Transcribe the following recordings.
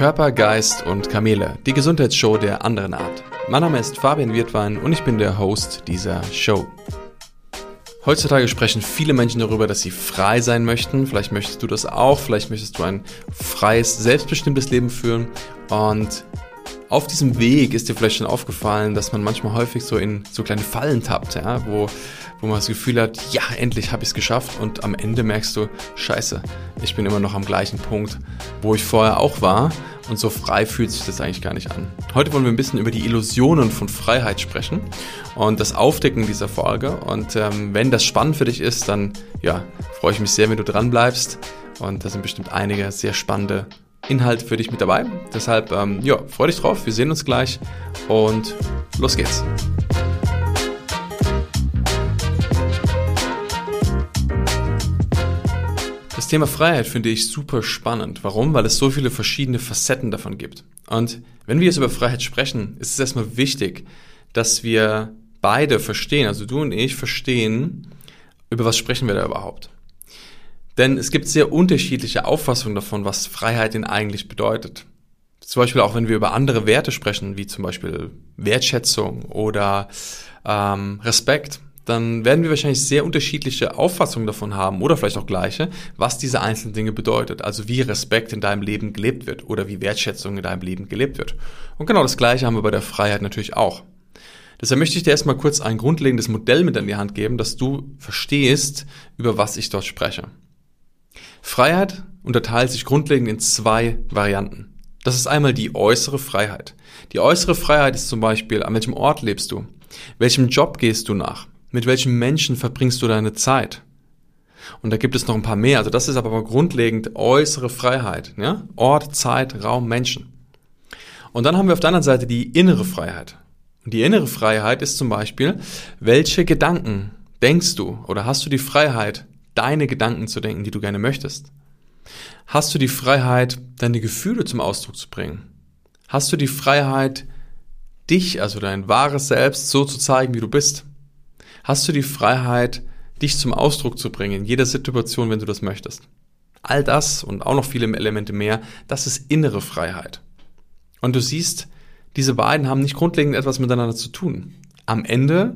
Körper, Geist und Kamele, die Gesundheitsshow der anderen Art. Mein Name ist Fabian Wirtwein und ich bin der Host dieser Show. Heutzutage sprechen viele Menschen darüber, dass sie frei sein möchten. Vielleicht möchtest du das auch, vielleicht möchtest du ein freies, selbstbestimmtes Leben führen. Und auf diesem Weg ist dir vielleicht schon aufgefallen, dass man manchmal häufig so in so kleine Fallen tappt, ja, wo, wo man das Gefühl hat, ja, endlich habe ich es geschafft und am Ende merkst du, scheiße, ich bin immer noch am gleichen Punkt, wo ich vorher auch war und so frei fühlt sich das eigentlich gar nicht an. Heute wollen wir ein bisschen über die Illusionen von Freiheit sprechen und das Aufdecken dieser Folge und ähm, wenn das spannend für dich ist, dann ja, freue ich mich sehr, wenn du dran bleibst und da sind bestimmt einige sehr spannende Inhalt für dich mit dabei. Deshalb, ähm, ja, freu dich drauf. Wir sehen uns gleich und los geht's. Thema Freiheit finde ich super spannend. Warum? Weil es so viele verschiedene Facetten davon gibt. Und wenn wir jetzt über Freiheit sprechen, ist es erstmal wichtig, dass wir beide verstehen, also du und ich verstehen, über was sprechen wir da überhaupt. Denn es gibt sehr unterschiedliche Auffassungen davon, was Freiheit denn eigentlich bedeutet. Zum Beispiel auch wenn wir über andere Werte sprechen, wie zum Beispiel Wertschätzung oder ähm, Respekt, dann werden wir wahrscheinlich sehr unterschiedliche Auffassungen davon haben oder vielleicht auch gleiche, was diese einzelnen Dinge bedeutet. Also wie Respekt in deinem Leben gelebt wird oder wie Wertschätzung in deinem Leben gelebt wird. Und genau das gleiche haben wir bei der Freiheit natürlich auch. Deshalb möchte ich dir erstmal kurz ein grundlegendes Modell mit an die Hand geben, dass du verstehst, über was ich dort spreche. Freiheit unterteilt sich grundlegend in zwei Varianten. Das ist einmal die äußere Freiheit. Die äußere Freiheit ist zum Beispiel, an welchem Ort lebst du? Welchem Job gehst du nach? Mit welchen Menschen verbringst du deine Zeit? Und da gibt es noch ein paar mehr. Also das ist aber grundlegend äußere Freiheit. Ja? Ort, Zeit, Raum, Menschen. Und dann haben wir auf der anderen Seite die innere Freiheit. Und die innere Freiheit ist zum Beispiel, welche Gedanken denkst du oder hast du die Freiheit, deine Gedanken zu denken, die du gerne möchtest? Hast du die Freiheit, deine Gefühle zum Ausdruck zu bringen? Hast du die Freiheit, dich, also dein wahres Selbst, so zu zeigen, wie du bist? Hast du die Freiheit, dich zum Ausdruck zu bringen in jeder Situation, wenn du das möchtest? All das und auch noch viele Elemente mehr, das ist innere Freiheit. Und du siehst, diese beiden haben nicht grundlegend etwas miteinander zu tun. Am Ende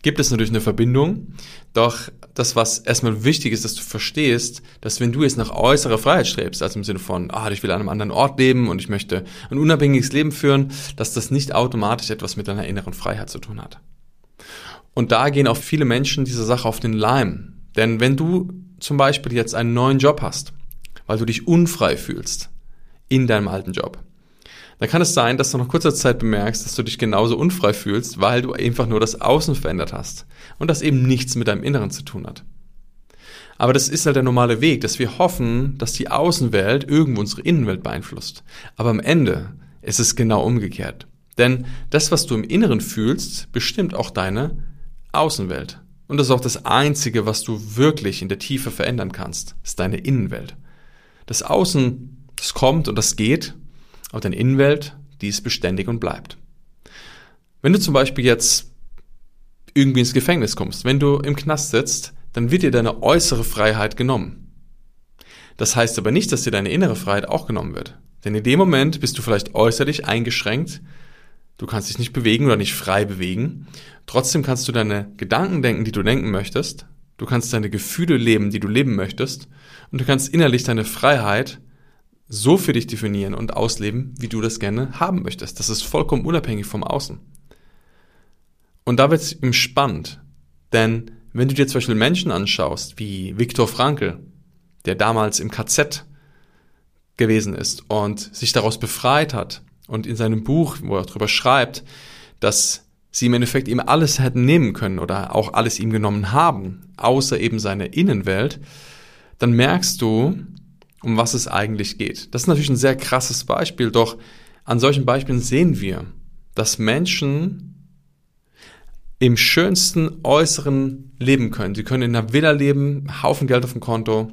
gibt es natürlich eine Verbindung. Doch das, was erstmal wichtig ist, dass du verstehst, dass wenn du jetzt nach äußerer Freiheit strebst, also im Sinne von, ah, ich will an einem anderen Ort leben und ich möchte ein unabhängiges Leben führen, dass das nicht automatisch etwas mit deiner inneren Freiheit zu tun hat. Und da gehen auch viele Menschen diese Sache auf den Leim. Denn wenn du zum Beispiel jetzt einen neuen Job hast, weil du dich unfrei fühlst in deinem alten Job, dann kann es sein, dass du nach kurzer Zeit bemerkst, dass du dich genauso unfrei fühlst, weil du einfach nur das Außen verändert hast und das eben nichts mit deinem Inneren zu tun hat. Aber das ist halt der normale Weg, dass wir hoffen, dass die Außenwelt irgendwo unsere Innenwelt beeinflusst. Aber am Ende ist es genau umgekehrt. Denn das, was du im Inneren fühlst, bestimmt auch deine Außenwelt. Und das ist auch das Einzige, was du wirklich in der Tiefe verändern kannst, ist deine Innenwelt. Das Außen, das kommt und das geht, aber deine Innenwelt, die ist beständig und bleibt. Wenn du zum Beispiel jetzt irgendwie ins Gefängnis kommst, wenn du im Knast sitzt, dann wird dir deine äußere Freiheit genommen. Das heißt aber nicht, dass dir deine innere Freiheit auch genommen wird. Denn in dem Moment bist du vielleicht äußerlich eingeschränkt, du kannst dich nicht bewegen oder nicht frei bewegen. Trotzdem kannst du deine Gedanken denken, die du denken möchtest. Du kannst deine Gefühle leben, die du leben möchtest. Und du kannst innerlich deine Freiheit so für dich definieren und ausleben, wie du das gerne haben möchtest. Das ist vollkommen unabhängig vom Außen. Und da wird es ihm spannend, denn wenn du dir zum Beispiel Menschen anschaust, wie Viktor Frankl, der damals im KZ gewesen ist und sich daraus befreit hat und in seinem Buch, wo er darüber schreibt, dass sie im Endeffekt ihm alles hätten nehmen können oder auch alles ihm genommen haben, außer eben seine Innenwelt, dann merkst du, um was es eigentlich geht. Das ist natürlich ein sehr krasses Beispiel, doch an solchen Beispielen sehen wir, dass Menschen im schönsten Äußeren leben können. Sie können in einer Villa leben, Haufen Geld auf dem Konto,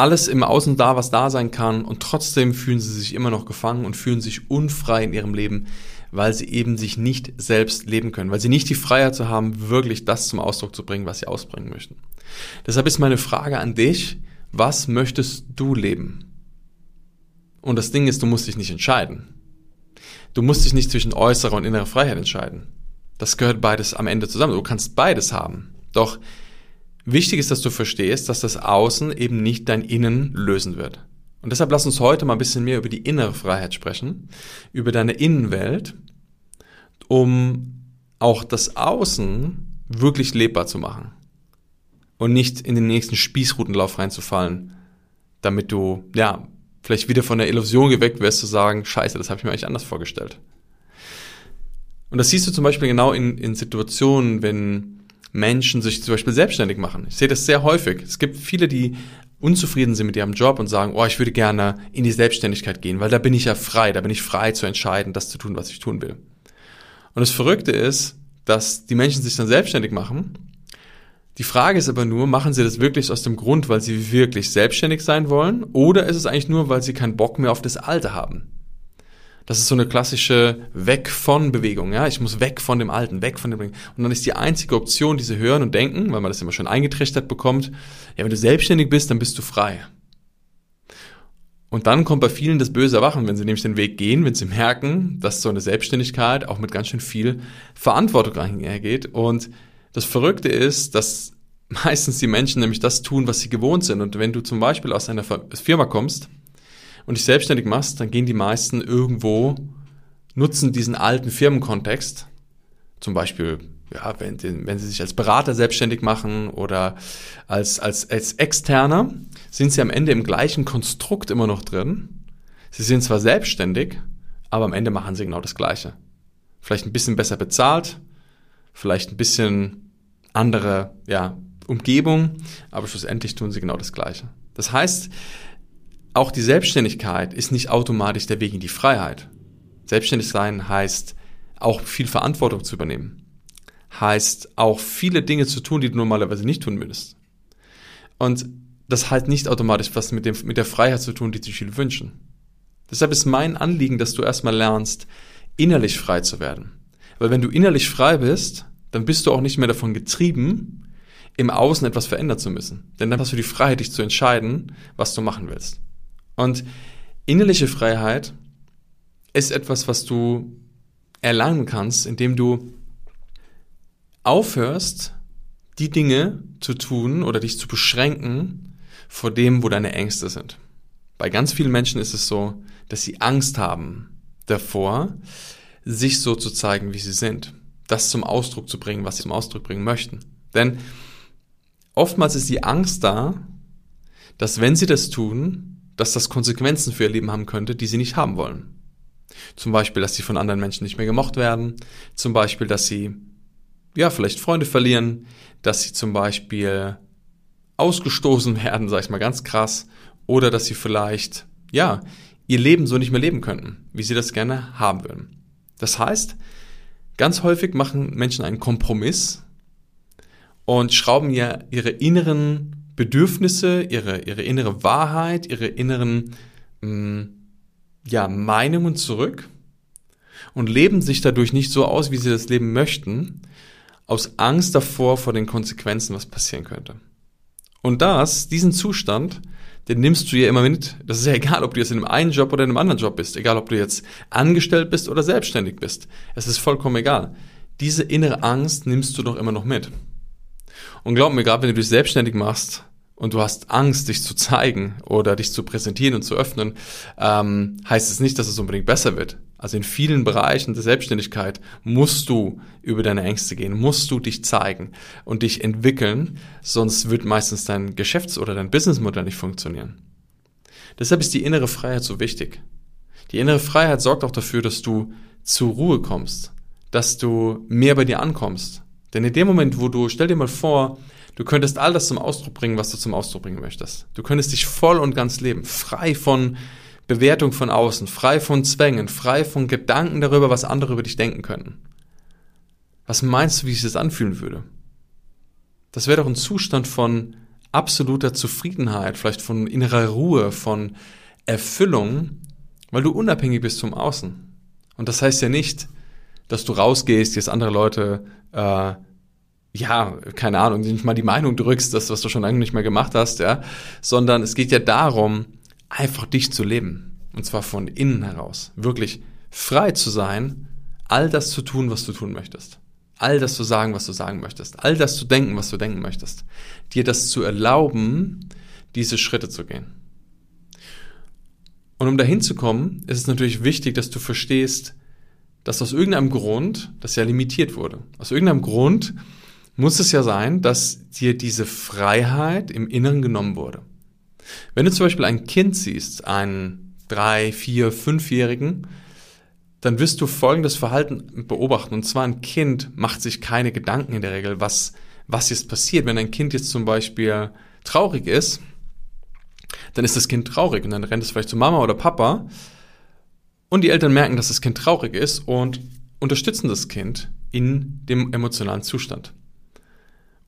alles im Außen da, was da sein kann und trotzdem fühlen sie sich immer noch gefangen und fühlen sich unfrei in ihrem Leben, weil sie eben sich nicht selbst leben können, weil sie nicht die Freiheit zu haben, wirklich das zum Ausdruck zu bringen, was sie ausbringen möchten. Deshalb ist meine Frage an dich, was möchtest du leben? Und das Ding ist, du musst dich nicht entscheiden. Du musst dich nicht zwischen äußerer und innerer Freiheit entscheiden. Das gehört beides am Ende zusammen. Du kannst beides haben. Doch wichtig ist, dass du verstehst, dass das Außen eben nicht dein Innen lösen wird. Und deshalb lass uns heute mal ein bisschen mehr über die innere Freiheit sprechen, über deine Innenwelt, um auch das Außen wirklich lebbar zu machen und nicht in den nächsten Spießrutenlauf reinzufallen, damit du, ja, vielleicht wieder von der Illusion geweckt wirst zu sagen, scheiße, das habe ich mir eigentlich anders vorgestellt. Und das siehst du zum Beispiel genau in, in Situationen, wenn Menschen sich zum Beispiel selbstständig machen. Ich sehe das sehr häufig. Es gibt viele, die unzufrieden sind mit ihrem Job und sagen, oh, ich würde gerne in die Selbstständigkeit gehen, weil da bin ich ja frei, da bin ich frei zu entscheiden, das zu tun, was ich tun will. Und das Verrückte ist, dass die Menschen sich dann selbstständig machen die Frage ist aber nur, machen sie das wirklich aus dem Grund, weil sie wirklich selbstständig sein wollen, oder ist es eigentlich nur, weil sie keinen Bock mehr auf das Alte haben? Das ist so eine klassische Weg von Bewegung, ja. Ich muss weg von dem Alten, weg von dem. Und dann ist die einzige Option, die sie hören und denken, weil man das immer schon eingetrichtert bekommt, ja, wenn du selbstständig bist, dann bist du frei. Und dann kommt bei vielen das böse Erwachen, wenn sie nämlich den Weg gehen, wenn sie merken, dass so eine Selbstständigkeit auch mit ganz schön viel Verantwortung einhergeht und das Verrückte ist, dass meistens die Menschen nämlich das tun, was sie gewohnt sind. Und wenn du zum Beispiel aus einer Firma kommst und dich selbstständig machst, dann gehen die meisten irgendwo, nutzen diesen alten Firmenkontext, zum Beispiel, ja, wenn, wenn sie sich als Berater selbstständig machen oder als, als, als Externer, sind sie am Ende im gleichen Konstrukt immer noch drin. Sie sind zwar selbstständig, aber am Ende machen sie genau das Gleiche. Vielleicht ein bisschen besser bezahlt, vielleicht ein bisschen andere ja, Umgebung, aber schlussendlich tun sie genau das Gleiche. Das heißt, auch die Selbstständigkeit ist nicht automatisch der Weg in die Freiheit. Selbstständig sein heißt auch viel Verantwortung zu übernehmen. Heißt auch viele Dinge zu tun, die du normalerweise nicht tun würdest. Und das hat nicht automatisch was mit, dem, mit der Freiheit zu tun, die sich viele wünschen. Deshalb ist mein Anliegen, dass du erstmal lernst, innerlich frei zu werden. Weil wenn du innerlich frei bist, dann bist du auch nicht mehr davon getrieben, im Außen etwas verändern zu müssen. Denn dann hast du die Freiheit, dich zu entscheiden, was du machen willst. Und innerliche Freiheit ist etwas, was du erlangen kannst, indem du aufhörst, die Dinge zu tun oder dich zu beschränken vor dem, wo deine Ängste sind. Bei ganz vielen Menschen ist es so, dass sie Angst haben davor, sich so zu zeigen, wie sie sind das zum Ausdruck zu bringen, was sie zum Ausdruck bringen möchten. Denn oftmals ist die Angst da, dass wenn sie das tun, dass das Konsequenzen für ihr Leben haben könnte, die sie nicht haben wollen. Zum Beispiel, dass sie von anderen Menschen nicht mehr gemocht werden. Zum Beispiel, dass sie, ja, vielleicht Freunde verlieren. Dass sie zum Beispiel ausgestoßen werden, sag ich mal ganz krass. Oder dass sie vielleicht, ja, ihr Leben so nicht mehr leben könnten, wie sie das gerne haben würden. Das heißt, Ganz häufig machen Menschen einen Kompromiss und schrauben ja ihre inneren Bedürfnisse, ihre, ihre innere Wahrheit, ihre inneren mh, mm, ja, Meinungen zurück und leben sich dadurch nicht so aus, wie sie das leben möchten, aus Angst davor vor den Konsequenzen, was passieren könnte. Und das, diesen Zustand, den nimmst du ja immer mit. Das ist ja egal, ob du jetzt in einem einen Job oder in einem anderen Job bist. Egal, ob du jetzt angestellt bist oder selbstständig bist. Es ist vollkommen egal. Diese innere Angst nimmst du doch immer noch mit. Und glaub mir, gerade wenn du dich selbstständig machst und du hast Angst, dich zu zeigen oder dich zu präsentieren und zu öffnen, ähm, heißt es nicht, dass es unbedingt besser wird. Also in vielen Bereichen der Selbstständigkeit musst du über deine Ängste gehen, musst du dich zeigen und dich entwickeln, sonst wird meistens dein Geschäfts- oder dein Businessmodell nicht funktionieren. Deshalb ist die innere Freiheit so wichtig. Die innere Freiheit sorgt auch dafür, dass du zur Ruhe kommst, dass du mehr bei dir ankommst. Denn in dem Moment, wo du, stell dir mal vor, du könntest all das zum Ausdruck bringen, was du zum Ausdruck bringen möchtest. Du könntest dich voll und ganz leben, frei von Bewertung von außen, frei von Zwängen, frei von Gedanken darüber, was andere über dich denken könnten. Was meinst du, wie sich das anfühlen würde? Das wäre doch ein Zustand von absoluter Zufriedenheit, vielleicht von innerer Ruhe, von Erfüllung, weil du unabhängig bist vom Außen. Und das heißt ja nicht, dass du rausgehst, jetzt andere Leute, äh, ja, keine Ahnung, nicht mal die Meinung drückst, das, was du schon lange nicht mehr gemacht hast, ja, sondern es geht ja darum, einfach dich zu leben. Und zwar von innen heraus. Wirklich frei zu sein, all das zu tun, was du tun möchtest. All das zu sagen, was du sagen möchtest. All das zu denken, was du denken möchtest. Dir das zu erlauben, diese Schritte zu gehen. Und um dahin zu kommen, ist es natürlich wichtig, dass du verstehst, dass aus irgendeinem Grund das ja limitiert wurde. Aus irgendeinem Grund muss es ja sein, dass dir diese Freiheit im Inneren genommen wurde. Wenn du zum Beispiel ein Kind siehst, einen drei, vier, fünfjährigen, dann wirst du folgendes Verhalten beobachten. Und zwar ein Kind macht sich keine Gedanken in der Regel, was, was jetzt passiert. Wenn ein Kind jetzt zum Beispiel traurig ist, dann ist das Kind traurig und dann rennt es vielleicht zu Mama oder Papa und die Eltern merken, dass das Kind traurig ist und unterstützen das Kind in dem emotionalen Zustand.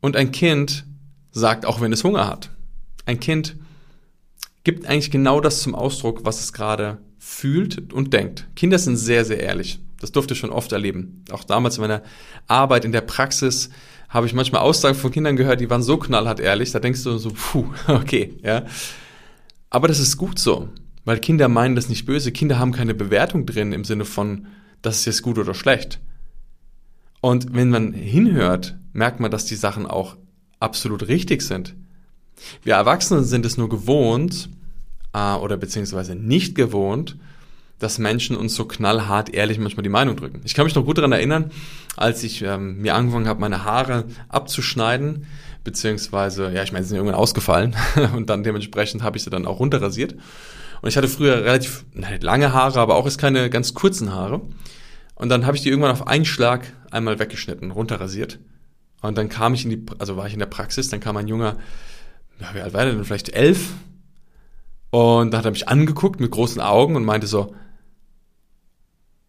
Und ein Kind sagt, auch wenn es Hunger hat. Ein Kind gibt eigentlich genau das zum Ausdruck, was es gerade fühlt und denkt. Kinder sind sehr, sehr ehrlich. Das durfte ich schon oft erleben. Auch damals in meiner Arbeit in der Praxis habe ich manchmal Aussagen von Kindern gehört, die waren so knallhart ehrlich, da denkst du so, puh, okay, ja. Aber das ist gut so, weil Kinder meinen das nicht böse. Kinder haben keine Bewertung drin im Sinne von, das ist jetzt gut oder schlecht. Und wenn man hinhört, merkt man, dass die Sachen auch absolut richtig sind. Wir Erwachsenen sind es nur gewohnt, äh, oder beziehungsweise nicht gewohnt, dass Menschen uns so knallhart ehrlich manchmal die Meinung drücken. Ich kann mich noch gut daran erinnern, als ich ähm, mir angefangen habe, meine Haare abzuschneiden, beziehungsweise, ja, ich meine, sie sind irgendwann ausgefallen und dann dementsprechend habe ich sie dann auch runterrasiert. Und ich hatte früher relativ lange Haare, aber auch erst keine ganz kurzen Haare. Und dann habe ich die irgendwann auf einen Schlag einmal weggeschnitten, runterrasiert. Und dann kam ich in die, also war ich in der Praxis, dann kam ein junger, ja, wie alt war der denn, vielleicht elf, und da hat er mich angeguckt mit großen Augen und meinte so,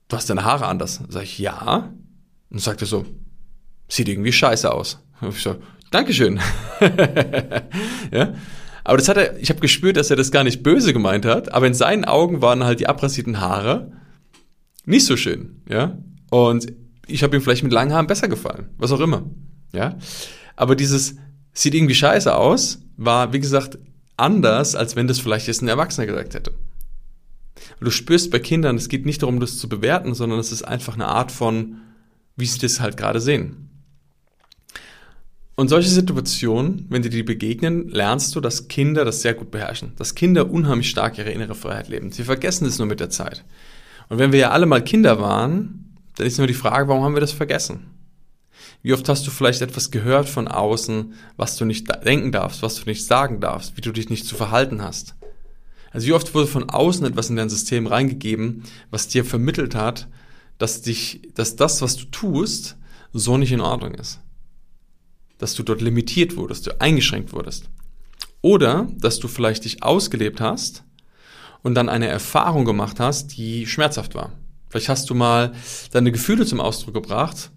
du hast deine Haare anders. Sag ich, ja. Und sagte so, sieht irgendwie scheiße aus. Und ich so, Dankeschön. ja. Aber das hat er, ich habe gespürt, dass er das gar nicht böse gemeint hat, aber in seinen Augen waren halt die abrasierten Haare nicht so schön, ja. Und ich habe ihm vielleicht mit langen Haaren besser gefallen, was auch immer, ja. Aber dieses sieht irgendwie scheiße aus, war, wie gesagt, anders, als wenn das vielleicht jetzt ein Erwachsener gesagt hätte. Du spürst bei Kindern, es geht nicht darum, das zu bewerten, sondern es ist einfach eine Art von, wie sie das halt gerade sehen. Und solche Situationen, wenn dir die begegnen, lernst du, dass Kinder das sehr gut beherrschen. Dass Kinder unheimlich stark ihre innere Freiheit leben. Sie vergessen es nur mit der Zeit. Und wenn wir ja alle mal Kinder waren, dann ist nur die Frage, warum haben wir das vergessen? Wie oft hast du vielleicht etwas gehört von außen, was du nicht denken darfst, was du nicht sagen darfst, wie du dich nicht zu verhalten hast? Also wie oft wurde von außen etwas in dein System reingegeben, was dir vermittelt hat, dass dich, dass das, was du tust, so nicht in Ordnung ist. Dass du dort limitiert wurdest, du eingeschränkt wurdest. Oder, dass du vielleicht dich ausgelebt hast und dann eine Erfahrung gemacht hast, die schmerzhaft war. Vielleicht hast du mal deine Gefühle zum Ausdruck gebracht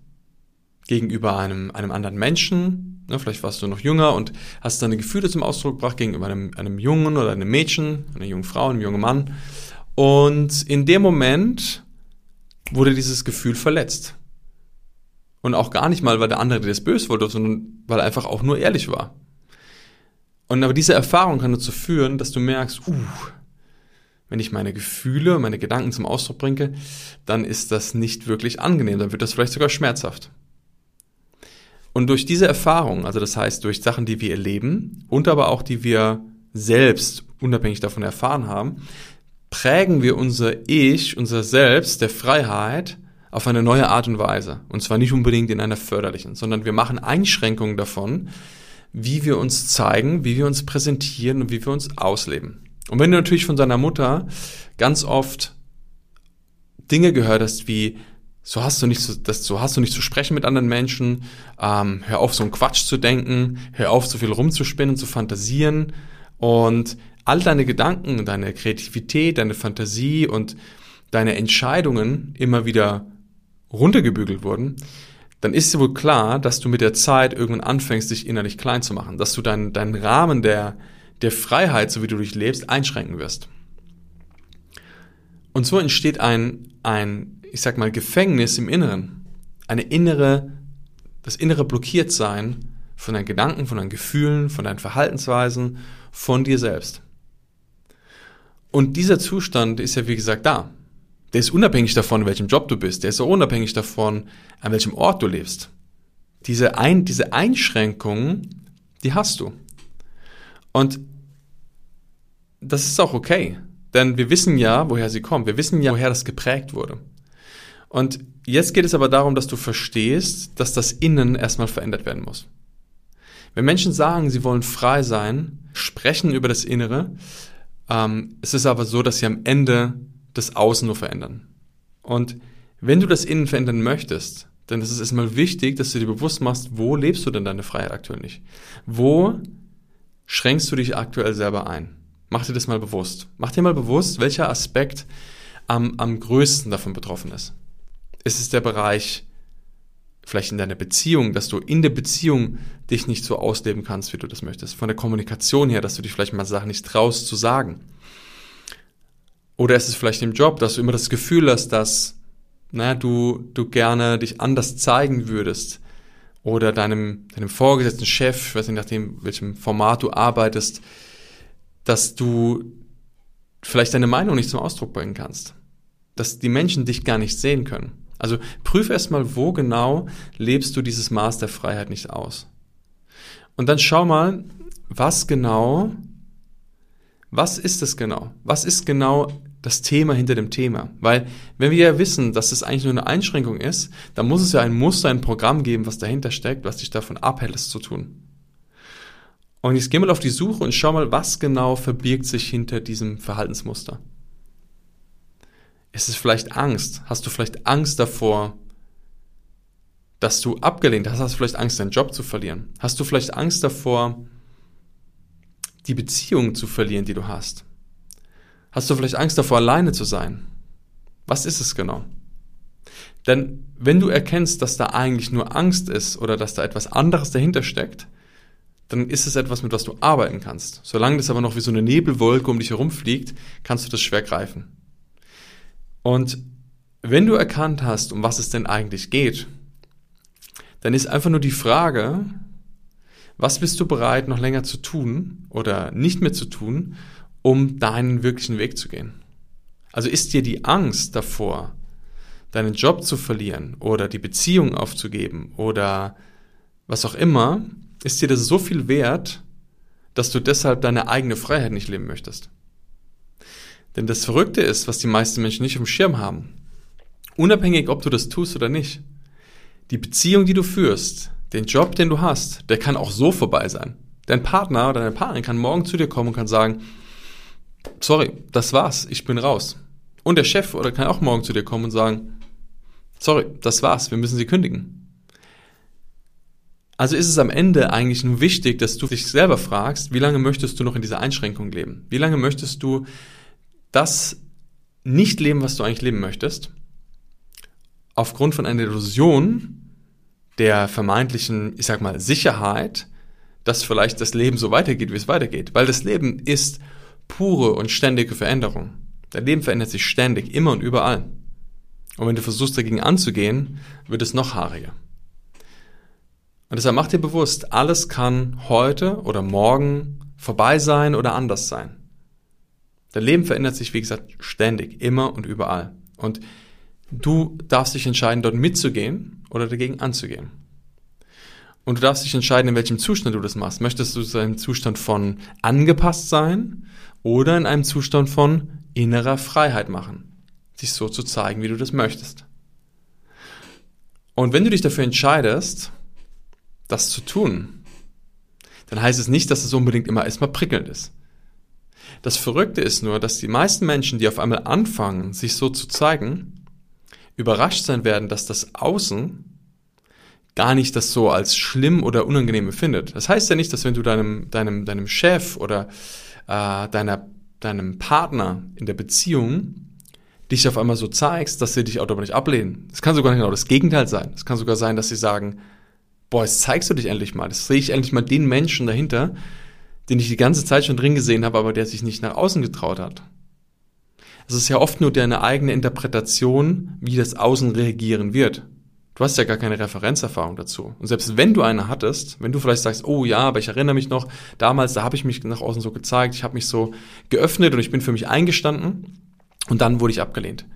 gegenüber einem, einem anderen Menschen. Ne, vielleicht warst du noch jünger und hast deine Gefühle zum Ausdruck gebracht gegenüber einem, einem Jungen oder einem Mädchen, einer jungen Frau, einem jungen Mann. Und in dem Moment wurde dieses Gefühl verletzt. Und auch gar nicht mal, weil der andere dir das böse wollte, sondern weil er einfach auch nur ehrlich war. Und aber diese Erfahrung kann dazu führen, dass du merkst, uh, wenn ich meine Gefühle, meine Gedanken zum Ausdruck bringe, dann ist das nicht wirklich angenehm, dann wird das vielleicht sogar schmerzhaft. Und durch diese Erfahrung, also das heißt durch Sachen, die wir erleben und aber auch die wir selbst unabhängig davon erfahren haben, prägen wir unser Ich, unser Selbst der Freiheit auf eine neue Art und Weise. Und zwar nicht unbedingt in einer förderlichen, sondern wir machen Einschränkungen davon, wie wir uns zeigen, wie wir uns präsentieren und wie wir uns ausleben. Und wenn du natürlich von deiner Mutter ganz oft Dinge gehört hast wie, so hast du nicht so, das, so hast du nicht zu sprechen mit anderen Menschen, ähm, hör auf so einen Quatsch zu denken, hör auf so viel rumzuspinnen, zu fantasieren. Und all deine Gedanken, deine Kreativität, deine Fantasie und deine Entscheidungen immer wieder runtergebügelt wurden, dann ist dir wohl klar, dass du mit der Zeit irgendwann anfängst, dich innerlich klein zu machen, dass du deinen, deinen Rahmen der, der Freiheit, so wie du dich lebst, einschränken wirst. Und so entsteht ein, ein ich sag mal, Gefängnis im Inneren. Eine innere, das innere Blockiertsein von deinen Gedanken, von deinen Gefühlen, von deinen Verhaltensweisen, von dir selbst. Und dieser Zustand ist ja, wie gesagt, da. Der ist unabhängig davon, in welchem Job du bist. Der ist auch unabhängig davon, an welchem Ort du lebst. Diese, Ein diese Einschränkungen, die hast du. Und das ist auch okay. Denn wir wissen ja, woher sie kommen. Wir wissen ja, woher das geprägt wurde. Und jetzt geht es aber darum, dass du verstehst, dass das Innen erstmal verändert werden muss. Wenn Menschen sagen, sie wollen frei sein, sprechen über das Innere, ähm, es ist aber so, dass sie am Ende das Außen nur verändern. Und wenn du das Innen verändern möchtest, dann ist es erstmal wichtig, dass du dir bewusst machst, wo lebst du denn deine Freiheit aktuell nicht? Wo schränkst du dich aktuell selber ein? Mach dir das mal bewusst. Mach dir mal bewusst, welcher Aspekt am, am größten davon betroffen ist. Ist es der Bereich vielleicht in deiner Beziehung, dass du in der Beziehung dich nicht so ausleben kannst, wie du das möchtest. Von der Kommunikation her, dass du dich vielleicht mal Sachen nicht traust zu sagen. Oder ist es vielleicht im Job, dass du immer das Gefühl hast, dass na, du, du gerne dich anders zeigen würdest. Oder deinem, deinem vorgesetzten Chef, weiß nicht, nachdem welchem Format du arbeitest, dass du vielleicht deine Meinung nicht zum Ausdruck bringen kannst. Dass die Menschen dich gar nicht sehen können. Also prüfe erstmal, wo genau lebst du dieses Maß der Freiheit nicht aus. Und dann schau mal, was genau, was ist es genau? Was ist genau das Thema hinter dem Thema? Weil wenn wir ja wissen, dass es eigentlich nur eine Einschränkung ist, dann muss es ja ein Muster, ein Programm geben, was dahinter steckt, was dich davon abhält, es zu tun. Und jetzt geh mal auf die Suche und schau mal, was genau verbirgt sich hinter diesem Verhaltensmuster. Ist es vielleicht Angst? Hast du vielleicht Angst davor, dass du abgelehnt hast? Hast du vielleicht Angst, deinen Job zu verlieren? Hast du vielleicht Angst davor, die Beziehung zu verlieren, die du hast? Hast du vielleicht Angst davor, alleine zu sein? Was ist es genau? Denn wenn du erkennst, dass da eigentlich nur Angst ist oder dass da etwas anderes dahinter steckt, dann ist es etwas, mit was du arbeiten kannst. Solange das aber noch wie so eine Nebelwolke um dich herumfliegt, kannst du das schwer greifen. Und wenn du erkannt hast, um was es denn eigentlich geht, dann ist einfach nur die Frage, was bist du bereit, noch länger zu tun oder nicht mehr zu tun, um deinen wirklichen Weg zu gehen? Also ist dir die Angst davor, deinen Job zu verlieren oder die Beziehung aufzugeben oder was auch immer, ist dir das so viel wert, dass du deshalb deine eigene Freiheit nicht leben möchtest? Denn das Verrückte ist, was die meisten Menschen nicht im Schirm haben. Unabhängig, ob du das tust oder nicht. Die Beziehung, die du führst, den Job, den du hast, der kann auch so vorbei sein. Dein Partner oder deine Partnerin kann morgen zu dir kommen und kann sagen, sorry, das war's, ich bin raus. Und der Chef oder kann auch morgen zu dir kommen und sagen, sorry, das war's, wir müssen sie kündigen. Also ist es am Ende eigentlich nur wichtig, dass du dich selber fragst, wie lange möchtest du noch in dieser Einschränkung leben? Wie lange möchtest du das nicht leben, was du eigentlich leben möchtest, aufgrund von einer Illusion der vermeintlichen, ich sag mal, Sicherheit, dass vielleicht das Leben so weitergeht, wie es weitergeht. Weil das Leben ist pure und ständige Veränderung. Dein Leben verändert sich ständig, immer und überall. Und wenn du versuchst dagegen anzugehen, wird es noch haariger. Und deshalb mach dir bewusst, alles kann heute oder morgen vorbei sein oder anders sein. Dein Leben verändert sich, wie gesagt, ständig, immer und überall. Und du darfst dich entscheiden, dort mitzugehen oder dagegen anzugehen. Und du darfst dich entscheiden, in welchem Zustand du das machst. Möchtest du einem Zustand von angepasst sein oder in einem Zustand von innerer Freiheit machen? Dich so zu zeigen, wie du das möchtest. Und wenn du dich dafür entscheidest, das zu tun, dann heißt es nicht, dass es unbedingt immer erstmal prickelnd ist. Das Verrückte ist nur, dass die meisten Menschen, die auf einmal anfangen, sich so zu zeigen, überrascht sein werden, dass das Außen gar nicht das so als schlimm oder unangenehm empfindet. Das heißt ja nicht, dass wenn du deinem, deinem, deinem Chef oder äh, deiner, deinem Partner in der Beziehung dich auf einmal so zeigst, dass sie dich automatisch ablehnen. Das kann sogar genau das Gegenteil sein. Es kann sogar sein, dass sie sagen, boah, jetzt zeigst du dich endlich mal. Jetzt sehe ich endlich mal den Menschen dahinter, den ich die ganze Zeit schon drin gesehen habe, aber der sich nicht nach außen getraut hat. Es ist ja oft nur deine eigene Interpretation, wie das Außen reagieren wird. Du hast ja gar keine Referenzerfahrung dazu. Und selbst wenn du eine hattest, wenn du vielleicht sagst, oh ja, aber ich erinnere mich noch, damals, da habe ich mich nach außen so gezeigt, ich habe mich so geöffnet und ich bin für mich eingestanden und dann wurde ich abgelehnt.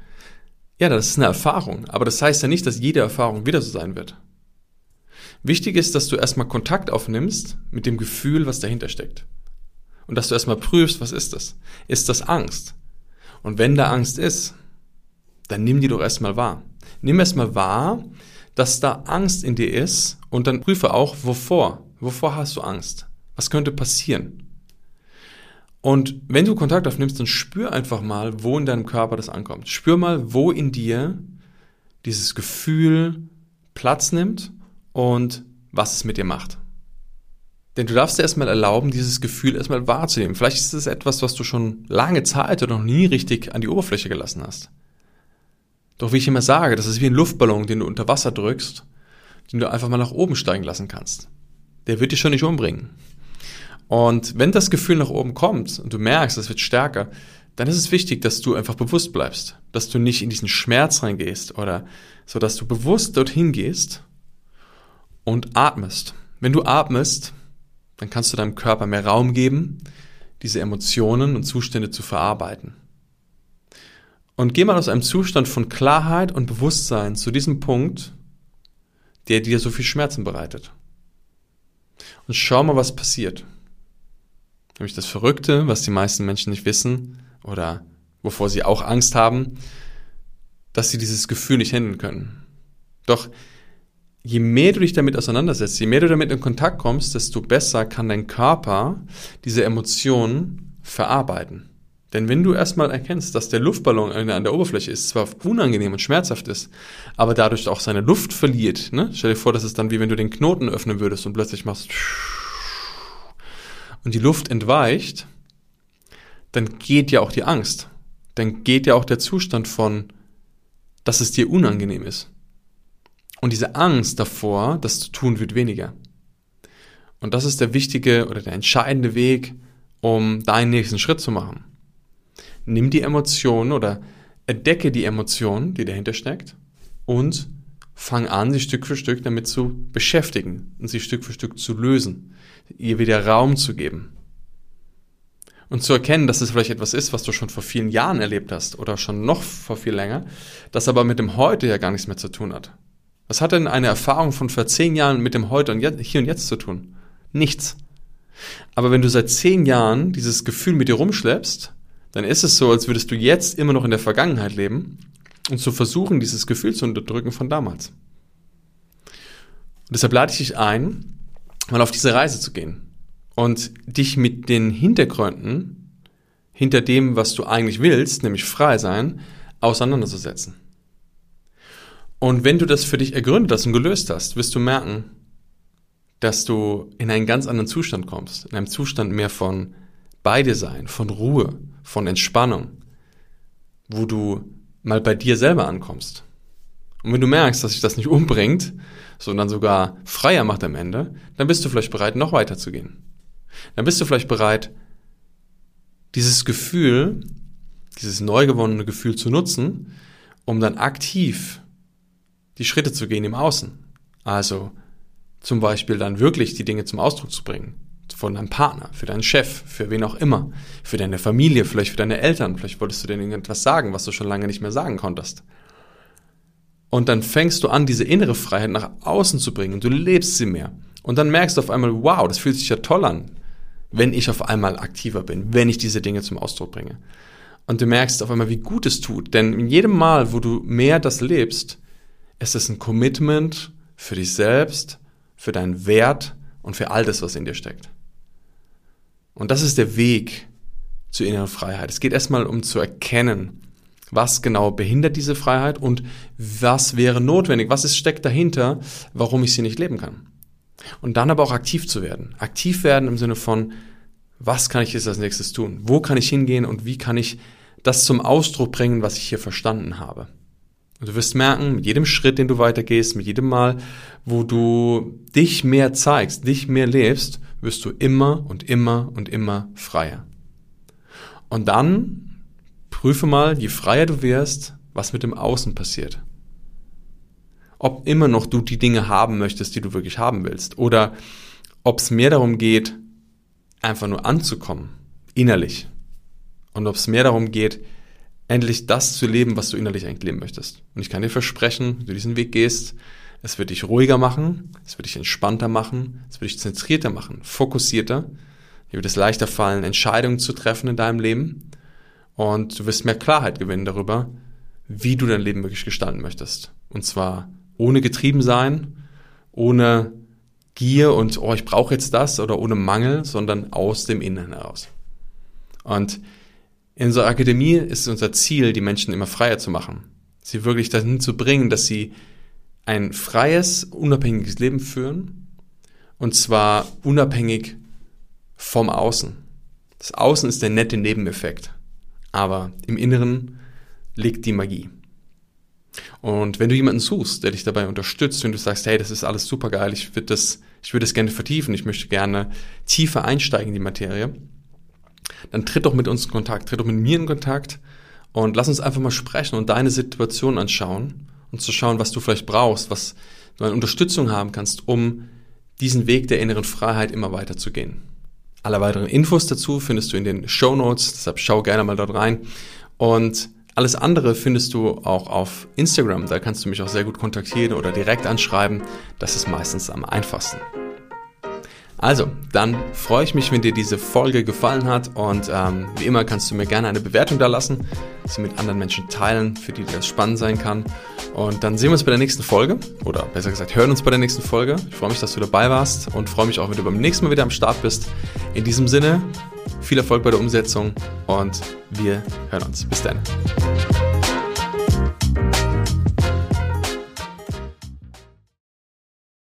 Ja, das ist eine Erfahrung, aber das heißt ja nicht, dass jede Erfahrung wieder so sein wird. Wichtig ist, dass du erstmal Kontakt aufnimmst mit dem Gefühl, was dahinter steckt. Und dass du erstmal prüfst, was ist das? Ist das Angst? Und wenn da Angst ist, dann nimm die doch erstmal wahr. Nimm erstmal wahr, dass da Angst in dir ist und dann prüfe auch, wovor. Wovor hast du Angst? Was könnte passieren? Und wenn du Kontakt aufnimmst, dann spür einfach mal, wo in deinem Körper das ankommt. Spür mal, wo in dir dieses Gefühl Platz nimmt und was es mit dir macht. Denn du darfst dir erstmal erlauben, dieses Gefühl erstmal wahrzunehmen. Vielleicht ist es etwas, was du schon lange Zeit oder noch nie richtig an die Oberfläche gelassen hast. Doch wie ich immer sage, das ist wie ein Luftballon, den du unter Wasser drückst, den du einfach mal nach oben steigen lassen kannst. Der wird dich schon nicht umbringen. Und wenn das Gefühl nach oben kommt und du merkst, es wird stärker, dann ist es wichtig, dass du einfach bewusst bleibst, dass du nicht in diesen Schmerz reingehst oder so, dass du bewusst dorthin gehst und atmest. Wenn du atmest, dann kannst du deinem Körper mehr Raum geben, diese Emotionen und Zustände zu verarbeiten. Und geh mal aus einem Zustand von Klarheit und Bewusstsein zu diesem Punkt, der dir so viel Schmerzen bereitet. Und schau mal, was passiert. Nämlich das Verrückte, was die meisten Menschen nicht wissen oder wovor sie auch Angst haben, dass sie dieses Gefühl nicht handeln können. Doch je mehr du dich damit auseinandersetzt, je mehr du damit in Kontakt kommst, desto besser kann dein Körper diese Emotionen verarbeiten. Denn wenn du erstmal erkennst, dass der Luftballon an der Oberfläche ist, zwar unangenehm und schmerzhaft ist, aber dadurch auch seine Luft verliert, ne? stell dir vor, das ist dann wie wenn du den Knoten öffnen würdest und plötzlich machst und die Luft entweicht, dann geht ja auch die Angst. Dann geht ja auch der Zustand von, dass es dir unangenehm ist. Und diese Angst davor, das zu tun, wird weniger. Und das ist der wichtige oder der entscheidende Weg, um deinen nächsten Schritt zu machen. Nimm die Emotion oder entdecke die Emotion, die dahinter steckt und fang an, sie Stück für Stück damit zu beschäftigen und sie Stück für Stück zu lösen, ihr wieder Raum zu geben. Und zu erkennen, dass es vielleicht etwas ist, was du schon vor vielen Jahren erlebt hast oder schon noch vor viel länger, das aber mit dem Heute ja gar nichts mehr zu tun hat. Was hat denn eine Erfahrung von vor zehn Jahren mit dem Heute und jetzt, hier und jetzt zu tun? Nichts. Aber wenn du seit zehn Jahren dieses Gefühl mit dir rumschleppst, dann ist es so, als würdest du jetzt immer noch in der Vergangenheit leben und zu versuchen, dieses Gefühl zu unterdrücken von damals. Und deshalb lade ich dich ein, mal auf diese Reise zu gehen und dich mit den Hintergründen hinter dem, was du eigentlich willst, nämlich frei sein, auseinanderzusetzen. Und wenn du das für dich ergründet hast und gelöst hast, wirst du merken, dass du in einen ganz anderen Zustand kommst, in einem Zustand mehr von bei dir sein, von Ruhe, von Entspannung, wo du mal bei dir selber ankommst. Und wenn du merkst, dass sich das nicht umbringt, sondern sogar freier macht am Ende, dann bist du vielleicht bereit, noch weiter zu gehen. Dann bist du vielleicht bereit, dieses Gefühl, dieses neu gewonnene Gefühl zu nutzen, um dann aktiv die Schritte zu gehen im Außen. Also zum Beispiel dann wirklich die Dinge zum Ausdruck zu bringen. Von deinem Partner, für deinen Chef, für wen auch immer, für deine Familie, vielleicht für deine Eltern, vielleicht wolltest du denen etwas sagen, was du schon lange nicht mehr sagen konntest. Und dann fängst du an, diese innere Freiheit nach außen zu bringen und du lebst sie mehr. Und dann merkst du auf einmal, wow, das fühlt sich ja toll an, wenn ich auf einmal aktiver bin, wenn ich diese Dinge zum Ausdruck bringe. Und du merkst auf einmal, wie gut es tut. Denn in jedem Mal, wo du mehr das lebst, es ist ein Commitment für dich selbst, für deinen Wert und für all das, was in dir steckt. Und das ist der Weg zur inneren Freiheit. Es geht erstmal um zu erkennen, was genau behindert diese Freiheit und was wäre notwendig, was ist, steckt dahinter, warum ich sie nicht leben kann. Und dann aber auch aktiv zu werden. Aktiv werden im Sinne von, was kann ich jetzt als nächstes tun? Wo kann ich hingehen und wie kann ich das zum Ausdruck bringen, was ich hier verstanden habe? Und du wirst merken, mit jedem Schritt, den du weitergehst, mit jedem Mal, wo du dich mehr zeigst, dich mehr lebst, wirst du immer und immer und immer freier. Und dann prüfe mal, je freier du wirst, was mit dem Außen passiert. ob immer noch du die Dinge haben möchtest, die du wirklich haben willst. Oder ob es mehr darum geht, einfach nur anzukommen, innerlich. Und ob es mehr darum geht, endlich das zu leben, was du innerlich eigentlich leben möchtest. Und ich kann dir versprechen, wenn du diesen Weg gehst, es wird dich ruhiger machen, es wird dich entspannter machen, es wird dich zentrierter machen, fokussierter. Dir wird es leichter fallen, Entscheidungen zu treffen in deinem Leben. Und du wirst mehr Klarheit gewinnen darüber, wie du dein Leben wirklich gestalten möchtest. Und zwar ohne getrieben sein, ohne Gier und, oh, ich brauche jetzt das oder ohne Mangel, sondern aus dem Innen heraus. Und in unserer Akademie ist unser Ziel, die Menschen immer freier zu machen. Sie wirklich dahin zu bringen, dass sie ein freies, unabhängiges Leben führen. Und zwar unabhängig vom Außen. Das Außen ist der nette Nebeneffekt. Aber im Inneren liegt die Magie. Und wenn du jemanden suchst, der dich dabei unterstützt, wenn du sagst, hey, das ist alles super geil, ich würde das, ich würde es gerne vertiefen, ich möchte gerne tiefer einsteigen in die Materie, dann tritt doch mit uns in Kontakt, tritt doch mit mir in Kontakt und lass uns einfach mal sprechen und deine Situation anschauen und zu schauen, was du vielleicht brauchst, was du an Unterstützung haben kannst, um diesen Weg der inneren Freiheit immer weiter zu gehen. Alle weiteren Infos dazu findest du in den Show Notes, deshalb schau gerne mal dort rein. Und alles andere findest du auch auf Instagram, da kannst du mich auch sehr gut kontaktieren oder direkt anschreiben. Das ist meistens am einfachsten. Also, dann freue ich mich, wenn dir diese Folge gefallen hat und ähm, wie immer kannst du mir gerne eine Bewertung da lassen, sie mit anderen Menschen teilen, für die das spannend sein kann. Und dann sehen wir uns bei der nächsten Folge oder besser gesagt hören uns bei der nächsten Folge. Ich freue mich, dass du dabei warst und freue mich auch, wenn du beim nächsten Mal wieder am Start bist. In diesem Sinne, viel Erfolg bei der Umsetzung und wir hören uns. Bis dann.